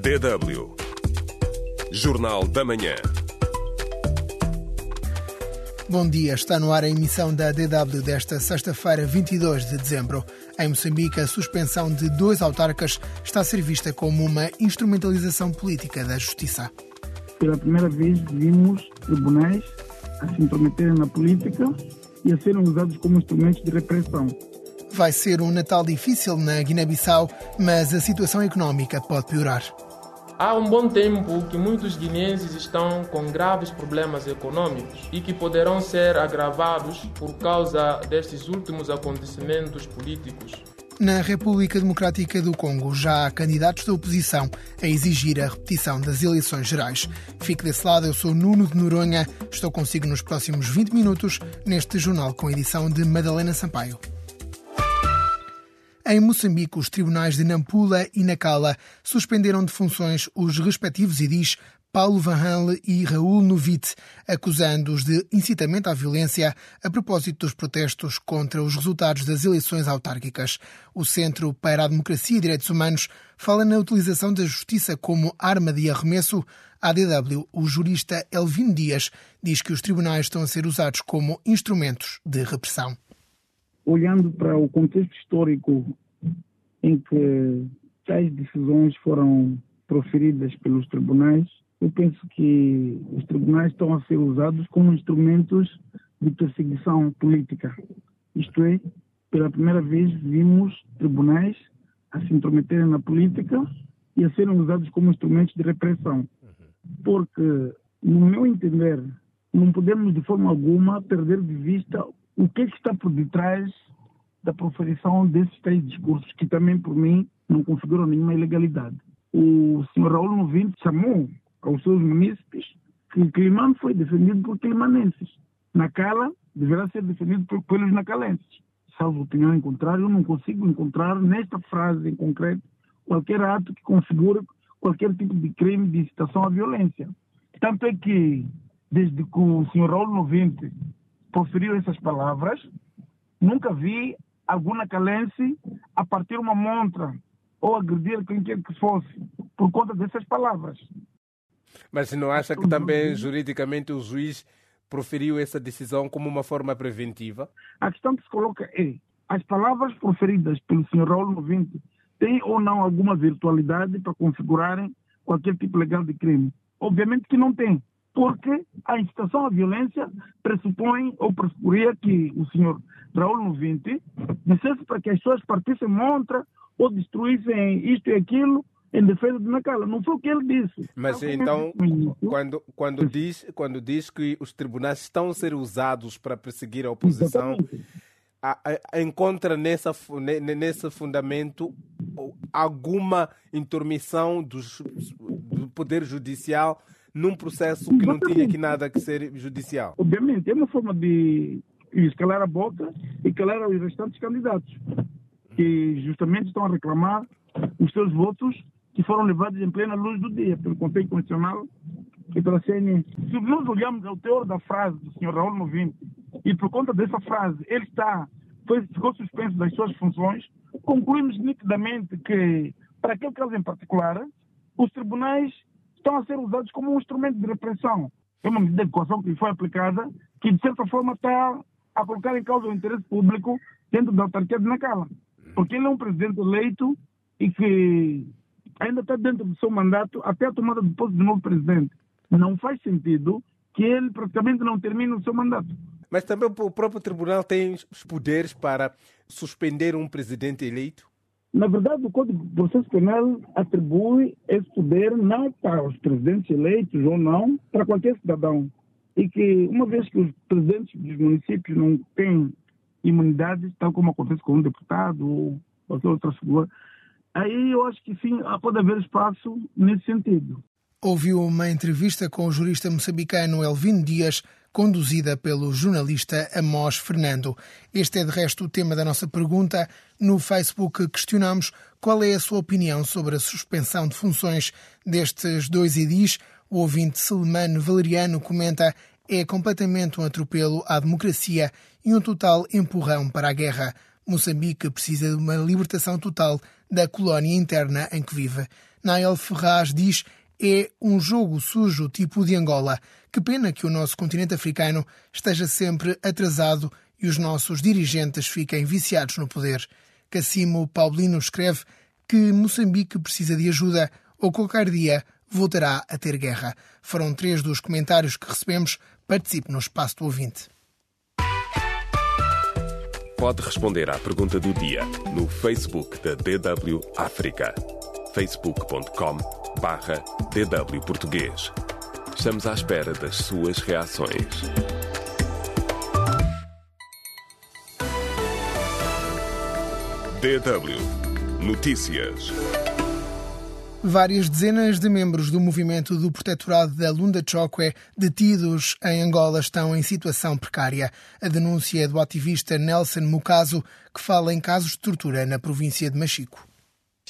DW Jornal da Manhã. Bom dia, está no ar a emissão da DW desta sexta-feira, 22 de dezembro. Em Moçambique, a suspensão de dois autarcas está a ser vista como uma instrumentalização política da justiça. Pela primeira vez, vimos tribunais a se intrometerem na política e a serem usados como instrumentos de repressão. Vai ser um Natal difícil na Guiné-Bissau, mas a situação económica pode piorar. Há um bom tempo que muitos guineenses estão com graves problemas econômicos e que poderão ser agravados por causa destes últimos acontecimentos políticos. Na República Democrática do Congo já há candidatos da oposição a exigir a repetição das eleições gerais. Fique desse lado, eu sou Nuno de Noronha, estou consigo nos próximos 20 minutos neste jornal com edição de Madalena Sampaio. Em Moçambique, os tribunais de Nampula e Nacala suspenderam de funções os respectivos idis Paulo Van Hanle e Raul Novite, acusando-os de incitamento à violência a propósito dos protestos contra os resultados das eleições autárquicas. O Centro para a Democracia e Direitos Humanos fala na utilização da justiça como arma de arremesso. A DW, o jurista Elvino Dias, diz que os tribunais estão a ser usados como instrumentos de repressão olhando para o contexto histórico em que tais decisões foram proferidas pelos tribunais, eu penso que os tribunais estão a ser usados como instrumentos de perseguição política. Isto é, pela primeira vez vimos tribunais a se intrometerem na política e a serem usados como instrumentos de repressão. Porque, no meu entender, não podemos de forma alguma perder de vista o que, é que está por detrás da proferição desses três discursos, que também, por mim, não configuram nenhuma ilegalidade. O senhor Raul Novinho chamou aos seus munícipes que Climano foi defendido por climanenses. Nacala deverá ser defendido por, pelos nacalenses. Salvo opinião em contrário, eu não consigo encontrar nesta frase em concreto qualquer ato que configure qualquer tipo de crime de incitação à violência. Tanto é que, desde que o senhor Raul Novinte proferiu essas palavras, nunca vi alguma calense a partir uma montra ou agredir quem quer que fosse por conta dessas palavras. Mas não acha que também juridicamente o juiz proferiu essa decisão como uma forma preventiva? A questão que se coloca é: as palavras proferidas pelo Sr. Raul Novinte têm ou não alguma virtualidade para configurarem qualquer tipo legal de crime? Obviamente que não tem porque a incitação à violência pressupõe ou pressuporia que o senhor Raul Novinte dissesse para que as pessoas partissem montra ou destruíssem isto e aquilo em defesa de Nacala. Não foi o que ele disse. Mas então, quando, quando, diz, quando diz que os tribunais estão a ser usados para perseguir a oposição, a, a, encontra nessa, nesse fundamento alguma intermissão dos, do Poder Judicial num processo que não tinha que nada que ser judicial? Obviamente, é uma forma de escalar a boca e calar os restantes candidatos, que justamente estão a reclamar os seus votos que foram levados em plena luz do dia pelo Conselho Constitucional e pela CNN. Se nós olharmos ao teor da frase do Sr. Raul Movinte e por conta dessa frase ele está, foi, ficou suspenso das suas funções, concluímos nitidamente que, para aquele caso em particular, os tribunais estão a ser usados como um instrumento de repressão. É uma medida de coação que foi aplicada que, de certa forma, está a colocar em causa o interesse público dentro da autarquia de Nacala. Porque ele é um presidente eleito e que ainda está dentro do seu mandato até a tomada do posto do novo presidente. Não faz sentido que ele praticamente não termine o seu mandato. Mas também o próprio tribunal tem os poderes para suspender um presidente eleito? Na verdade, o Código de Processo Penal atribui esse poder não para os presidentes eleitos ou não, para qualquer cidadão. E que, uma vez que os presidentes dos municípios não têm imunidade, tal como acontece com um deputado ou qualquer outra figura, aí eu acho que sim, pode haver espaço nesse sentido. Ouviu uma entrevista com o jurista moçambicano Elvino Dias, conduzida pelo jornalista Amós Fernando. Este é, de resto, o tema da nossa pergunta. No Facebook questionamos qual é a sua opinião sobre a suspensão de funções destes dois edis. O ouvinte Selemano Valeriano comenta é completamente um atropelo à democracia e um total empurrão para a guerra. Moçambique precisa de uma libertação total da colónia interna em que vive. Nael Ferraz diz é um jogo sujo tipo de Angola. Que pena que o nosso continente africano esteja sempre atrasado e os nossos dirigentes fiquem viciados no poder. Cassimo Paulino escreve que Moçambique precisa de ajuda ou qualquer dia voltará a ter guerra. Foram três dos comentários que recebemos. Participe no espaço do ouvinte. Pode responder à pergunta do dia no Facebook da DW África. facebook.com barra DW Português. Estamos à espera das suas reações. DW Notícias. Várias dezenas de membros do movimento do protetorado da Lunda Chokwe detidos em Angola estão em situação precária. A denúncia é do ativista Nelson Mucaso, que fala em casos de tortura na província de Machico.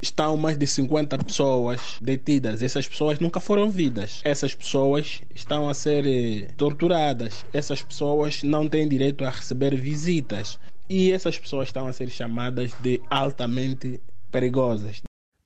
Estão mais de 50 pessoas detidas. Essas pessoas nunca foram vidas. Essas pessoas estão a ser eh, torturadas. Essas pessoas não têm direito a receber visitas. E essas pessoas estão a ser chamadas de altamente perigosas.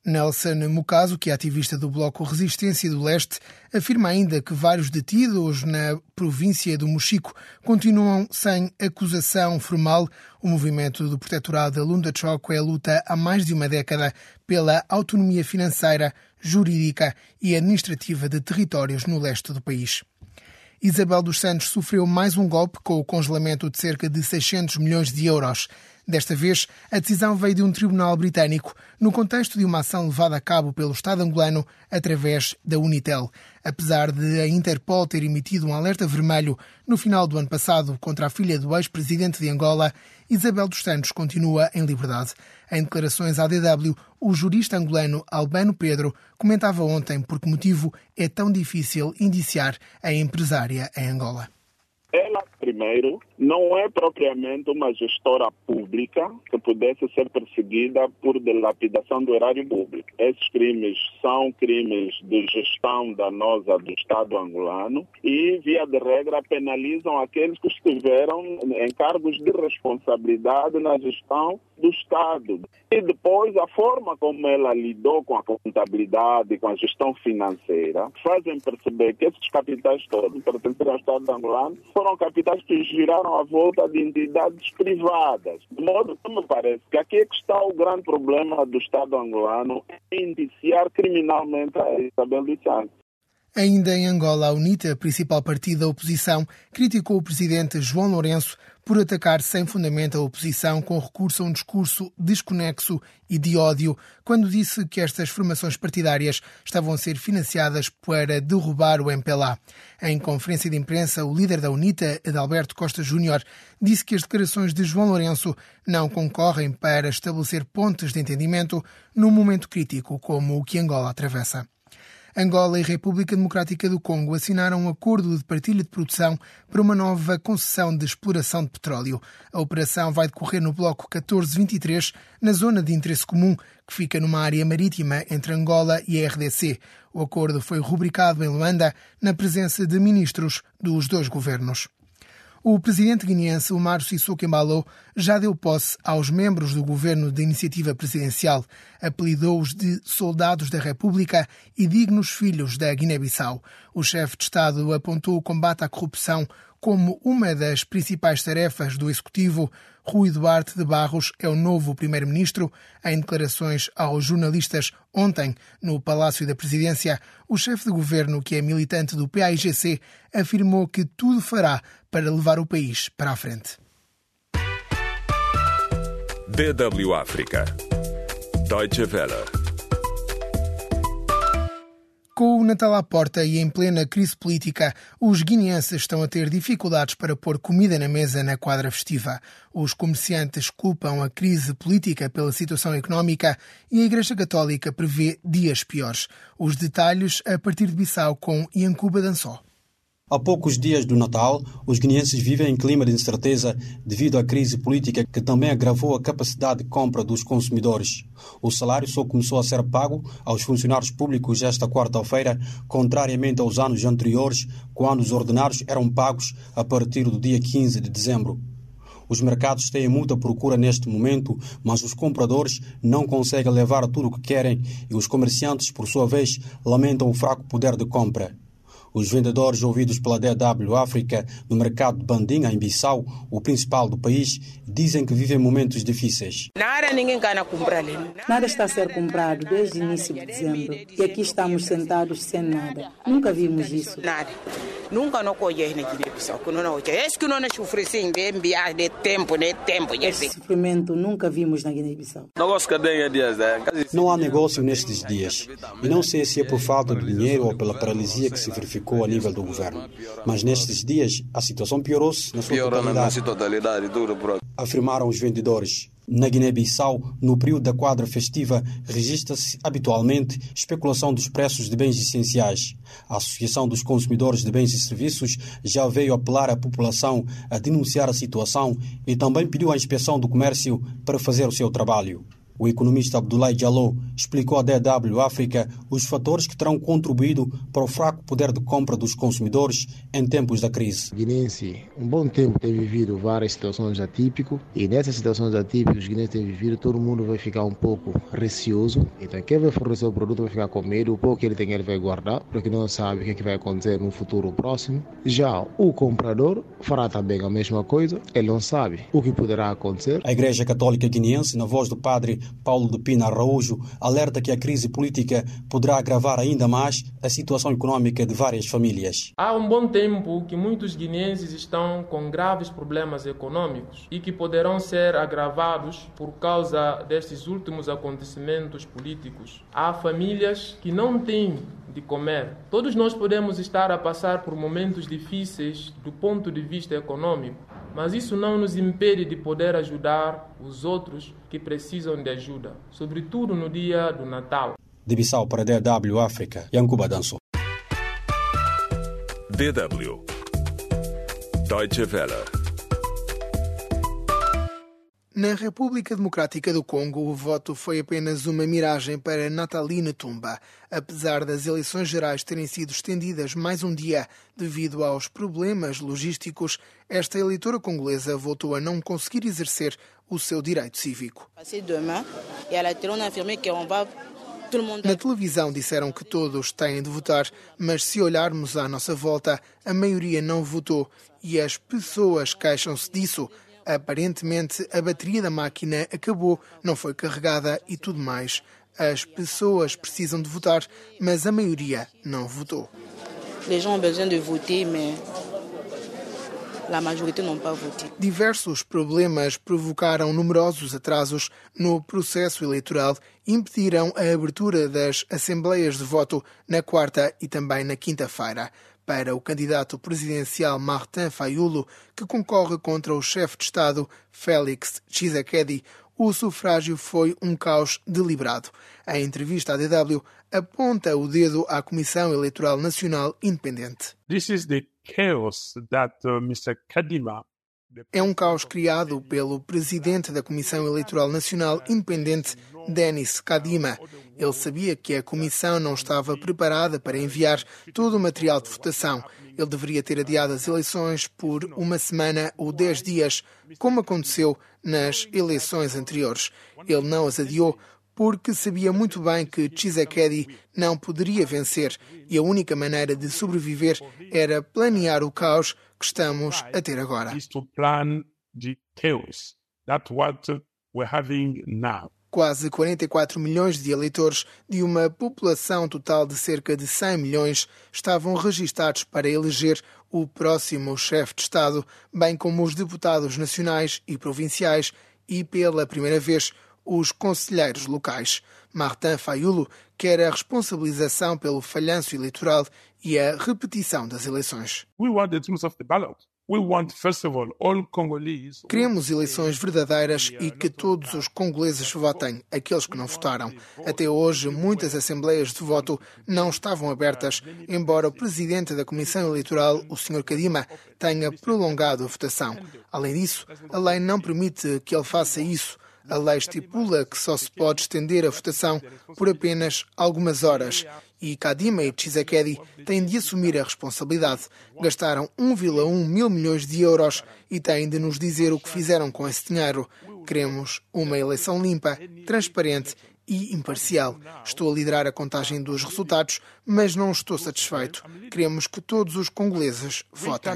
Nelson Mucaso, que é ativista do Bloco Resistência do Leste, afirma ainda que vários detidos na província do Mochico continuam sem acusação formal. O movimento do protetorado da Lunda Choco é luta há mais de uma década pela autonomia financeira, jurídica e administrativa de territórios no leste do país. Isabel dos Santos sofreu mais um golpe com o congelamento de cerca de 600 milhões de euros. Desta vez, a decisão veio de um tribunal britânico, no contexto de uma ação levada a cabo pelo Estado angolano através da Unitel. Apesar de a Interpol ter emitido um alerta vermelho no final do ano passado contra a filha do ex-presidente de Angola, Isabel dos Santos continua em liberdade. Em declarações à DW, o jurista angolano Albano Pedro comentava ontem por que motivo é tão difícil indiciar a empresária em Angola. Primeiro, não é propriamente uma gestora pública que pudesse ser perseguida por dilapidação do erário público. Esses crimes são crimes de gestão danosa do Estado angolano e, via de regra, penalizam aqueles que estiveram em cargos de responsabilidade na gestão do Estado. E depois, a forma como ela lidou com a contabilidade, com a gestão financeira, fazem perceber que esses capitais todos pertencem ao Estado angolano foram capitais que giraram à volta de entidades privadas. De modo que me parece que aqui é que está o grande problema do Estado angolano em indiciar criminalmente a Isabel dos Santos. Ainda em Angola, a UNITA, principal partido da oposição, criticou o presidente João Lourenço por atacar sem fundamento a oposição com recurso a um discurso desconexo e de ódio, quando disse que estas formações partidárias estavam a ser financiadas para derrubar o MPLA. Em conferência de imprensa, o líder da UNITA, Adalberto Costa Júnior, disse que as declarações de João Lourenço não concorrem para estabelecer pontes de entendimento num momento crítico como o que Angola atravessa. Angola e República Democrática do Congo assinaram um acordo de partilha de produção para uma nova concessão de exploração de petróleo. A operação vai decorrer no Bloco 1423, na zona de interesse comum, que fica numa área marítima entre Angola e a RDC. O acordo foi rubricado em Luanda, na presença de ministros dos dois governos. O presidente guineense Omar Sissoko Embalo já deu posse aos membros do governo de iniciativa presidencial, apelidou-os de soldados da República e dignos filhos da Guiné-Bissau. O chefe de Estado apontou o combate à corrupção como uma das principais tarefas do Executivo, Rui Duarte de Barros é o novo primeiro-ministro. Em declarações aos jornalistas ontem no Palácio da Presidência, o chefe de governo, que é militante do PAIGC, afirmou que tudo fará para levar o país para a frente. DW África. Deutsche Welle. Com o Natal à porta e em plena crise política, os guineenses estão a ter dificuldades para pôr comida na mesa na quadra festiva. Os comerciantes culpam a crise política pela situação económica e a Igreja Católica prevê dias piores. Os detalhes a partir de Bissau com Iancuba Dançó. Há poucos dias do Natal, os guineenses vivem em clima de incerteza devido à crise política que também agravou a capacidade de compra dos consumidores. O salário só começou a ser pago aos funcionários públicos esta quarta-feira, contrariamente aos anos anteriores, quando os ordenados eram pagos a partir do dia 15 de dezembro. Os mercados têm muita procura neste momento, mas os compradores não conseguem levar tudo o que querem e os comerciantes, por sua vez, lamentam o fraco poder de compra. Os vendedores ouvidos pela DW África no mercado de Bandinha, em Bissau, o principal do país, dizem que vivem momentos difíceis. Nada ninguém quer comprar ali. Nada está a ser comprado desde o início de dezembro e aqui estamos sentados sem nada. Nunca vimos isso. Nada. Nunca não colhei na Guiné-Bissau. É que não nos oferecem de enviar de tempo, de tempo. Esse sofrimento nunca vimos na Guiné-Bissau. Não há negócio nestes dias. E não sei se é por falta de dinheiro ou pela paralisia que se verificou a nível do governo. Mas nestes dias a situação piorou-se na sua totalidade. Afirmaram os vendedores. Na Guiné-Bissau, no período da quadra festiva, registra-se habitualmente especulação dos preços de bens essenciais. A Associação dos Consumidores de Bens e Serviços já veio apelar à população a denunciar a situação e também pediu à Inspeção do Comércio para fazer o seu trabalho. O economista Abdoulaye Diallo explicou à DW África os fatores que terão contribuído para o fraco poder de compra dos consumidores em tempos da crise. Guinense, um bom tempo tem vivido várias situações atípicas e nessas situações atípicas os guinenses têm vivido, todo mundo vai ficar um pouco receoso. Então quem vai fornecer o produto vai ficar com medo, o pouco que ele tem ele vai guardar, porque não sabe o que, é que vai acontecer no futuro próximo. Já o comprador fará também a mesma coisa, ele não sabe o que poderá acontecer. A Igreja Católica Guineense, na voz do padre Paulo de Pina Araújo alerta que a crise política poderá agravar ainda mais a situação econômica de várias famílias. Há um bom tempo que muitos guineenses estão com graves problemas econômicos e que poderão ser agravados por causa destes últimos acontecimentos políticos. Há famílias que não têm de comer. Todos nós podemos estar a passar por momentos difíceis do ponto de vista econômico, mas isso não nos impede de poder ajudar os outros que precisam de ajuda, sobretudo no dia do Natal. De Bissau para DW África, Yankuba Danso. DW Deutsche Welle na República Democrática do Congo, o voto foi apenas uma miragem para Nathalie Netumba. Apesar das eleições gerais terem sido estendidas mais um dia devido aos problemas logísticos, esta eleitora congolesa voltou a não conseguir exercer o seu direito cívico. Na televisão disseram que todos têm de votar, mas se olharmos à nossa volta, a maioria não votou e as pessoas queixam-se disso. Aparentemente, a bateria da máquina acabou, não foi carregada e tudo mais. As pessoas precisam de votar, mas a maioria não votou. Les gens ont besoin de voter, mais la majorité n'ont pas voté. Diversos problemas provocaram numerosos atrasos no processo eleitoral e impediram a abertura das assembleias de voto na quarta e também na quinta-feira para o candidato presidencial Martin Fayulu, que concorre contra o chefe de Estado Félix Tshisekedi, o sufrágio foi um caos deliberado. A entrevista à DW aponta o dedo à Comissão Eleitoral Nacional Independente. This is the chaos that uh, Mr. Kadima é um caos criado pelo presidente da Comissão Eleitoral Nacional Independente, Denis Kadima. Ele sabia que a comissão não estava preparada para enviar todo o material de votação. Ele deveria ter adiado as eleições por uma semana ou dez dias, como aconteceu nas eleições anteriores. Ele não as adiou porque sabia muito bem que Tshisekedi não poderia vencer e a única maneira de sobreviver era planear o caos que estamos a ter agora. Quase 44 milhões de eleitores de uma população total de cerca de 100 milhões estavam registados para eleger o próximo chefe de Estado, bem como os deputados nacionais e provinciais e, pela primeira vez, os conselheiros locais. Martin Fayulu quer a responsabilização pelo falhanço eleitoral e a repetição das eleições. Queremos eleições verdadeiras e que todos os congoleses votem, aqueles que não votaram. Até hoje, muitas assembleias de voto não estavam abertas, embora o presidente da Comissão Eleitoral, o Sr. Kadima, tenha prolongado a votação. Além disso, a lei não permite que ele faça isso A lei estipula que só se pode estender a votação por apenas algumas horas e Kadima e Tshisekedi têm de assumir a responsabilidade. Gastaram 1,1 mil milhões de euros e têm de nos dizer o que fizeram com esse dinheiro. Queremos uma eleição limpa, transparente e imparcial. Estou a liderar a contagem dos resultados, mas não estou satisfeito. Queremos que todos os congoleses votem.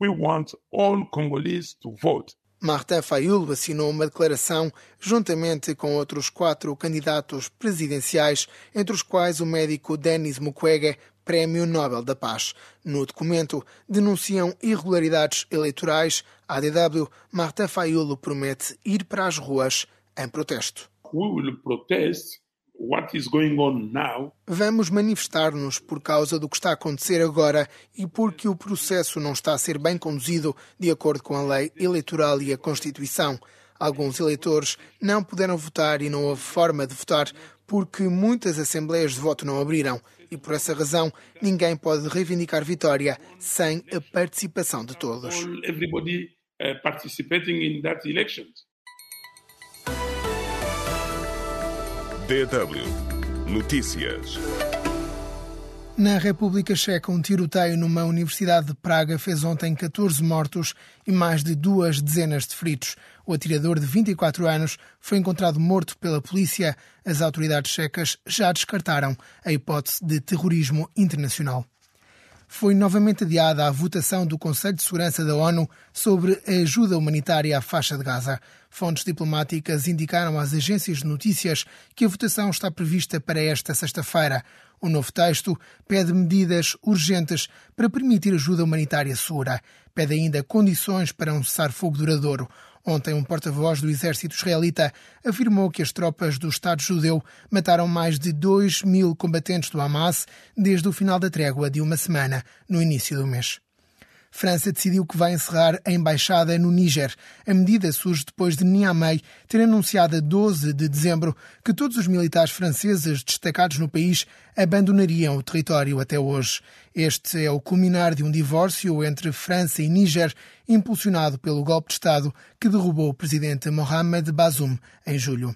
We want all Congolese to vote. Martin Fayulu assinou uma declaração juntamente com outros quatro candidatos presidenciais, entre os quais o médico Denis Mukwege, Prémio Nobel da Paz. No documento, denunciam irregularidades eleitorais. A ADW, Martin Fayulu promete ir para as ruas em protesto. We will protest Vamos manifestar-nos por causa do que está a acontecer agora e porque o processo não está a ser bem conduzido de acordo com a lei eleitoral e a Constituição. Alguns eleitores não puderam votar e não houve forma de votar porque muitas assembleias de voto não abriram e por essa razão ninguém pode reivindicar vitória sem a participação de todos. Everybody uh, participating in that elections. DW Notícias. Na República Checa, um tiroteio numa universidade de Praga fez ontem 14 mortos e mais de duas dezenas de feridos. O atirador de 24 anos foi encontrado morto pela polícia. As autoridades checas já descartaram a hipótese de terrorismo internacional foi novamente adiada a votação do Conselho de Segurança da ONU sobre a ajuda humanitária à faixa de Gaza. Fontes diplomáticas indicaram às agências de notícias que a votação está prevista para esta sexta-feira. O novo texto pede medidas urgentes para permitir ajuda humanitária segura. Pede ainda condições para um cessar-fogo duradouro. Ontem, um porta-voz do exército israelita afirmou que as tropas do Estado judeu mataram mais de 2 mil combatentes do Hamas desde o final da trégua de uma semana, no início do mês. França decidiu que vai encerrar a embaixada no Níger. A medida surge depois de Niamey ter anunciado a 12 de dezembro que todos os militares franceses destacados no país abandonariam o território até hoje. Este é o culminar de um divórcio entre França e Níger, impulsionado pelo golpe de Estado que derrubou o presidente Mohamed Bazoum em julho.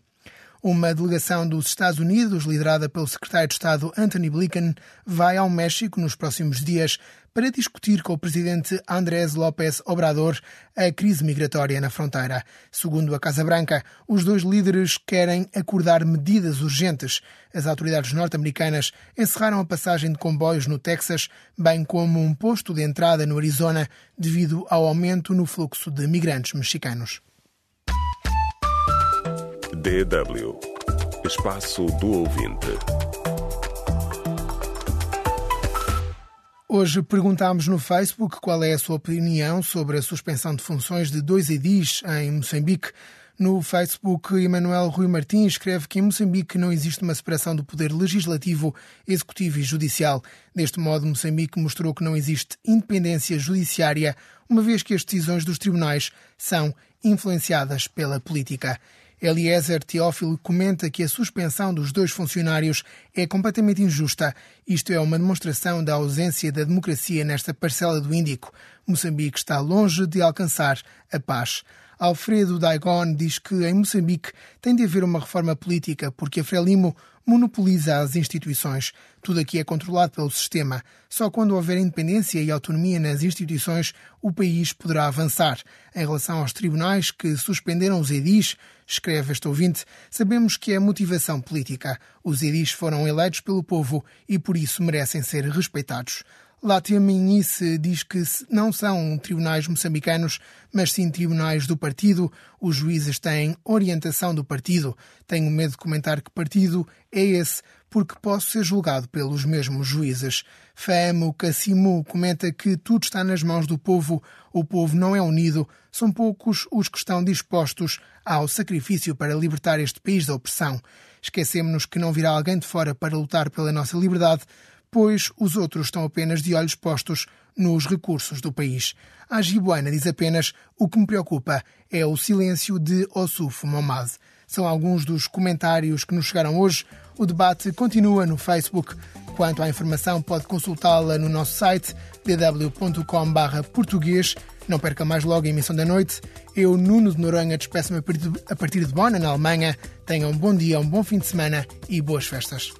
Uma delegação dos Estados Unidos, liderada pelo secretário de Estado Anthony Blinken, vai ao México nos próximos dias para discutir com o presidente Andrés López Obrador a crise migratória na fronteira. Segundo a Casa Branca, os dois líderes querem acordar medidas urgentes. As autoridades norte-americanas encerraram a passagem de comboios no Texas, bem como um posto de entrada no Arizona, devido ao aumento no fluxo de migrantes mexicanos. DW Espaço do Ouvinte. Hoje perguntámos no Facebook qual é a sua opinião sobre a suspensão de funções de dois edis em Moçambique. No Facebook, Emanuel Rui Martins escreve que em Moçambique não existe uma separação do poder legislativo, executivo e judicial. Deste modo, Moçambique mostrou que não existe independência judiciária, uma vez que as decisões dos tribunais são influenciadas pela política. Eliezer Teófilo comenta que a suspensão dos dois funcionários é completamente injusta. Isto é uma demonstração da ausência da democracia nesta parcela do Índico. Moçambique está longe de alcançar a paz. Alfredo Daigon diz que em Moçambique tem de haver uma reforma política porque a Frelimo monopoliza as instituições. Tudo aqui é controlado pelo sistema. Só quando houver independência e autonomia nas instituições, o país poderá avançar. Em relação aos tribunais que suspenderam os edis, escreve este ouvinte, sabemos que é motivação política. Os edis foram eleitos pelo povo e por isso merecem ser respeitados. Látia Minhice diz que não são tribunais moçambicanos, mas sim tribunais do partido. Os juízes têm orientação do partido. Tenho medo de comentar que partido é esse, porque posso ser julgado pelos mesmos juízes. Famo Cassimu comenta que tudo está nas mãos do povo. O povo não é unido. São poucos os que estão dispostos ao sacrifício para libertar este país da opressão. Esquecemos-nos que não virá alguém de fora para lutar pela nossa liberdade pois os outros estão apenas de olhos postos nos recursos do país. A Gibuana diz apenas: o que me preocupa é o silêncio de Ossuf Momad. São alguns dos comentários que nos chegaram hoje. O debate continua no Facebook. Quanto à informação, pode consultá-la no nosso site dw.com/português Não perca mais logo a emissão da noite. Eu, Nuno de Noronha, despeço-me a partir de Bonn, na Alemanha. Tenham um bom dia, um bom fim de semana e boas festas.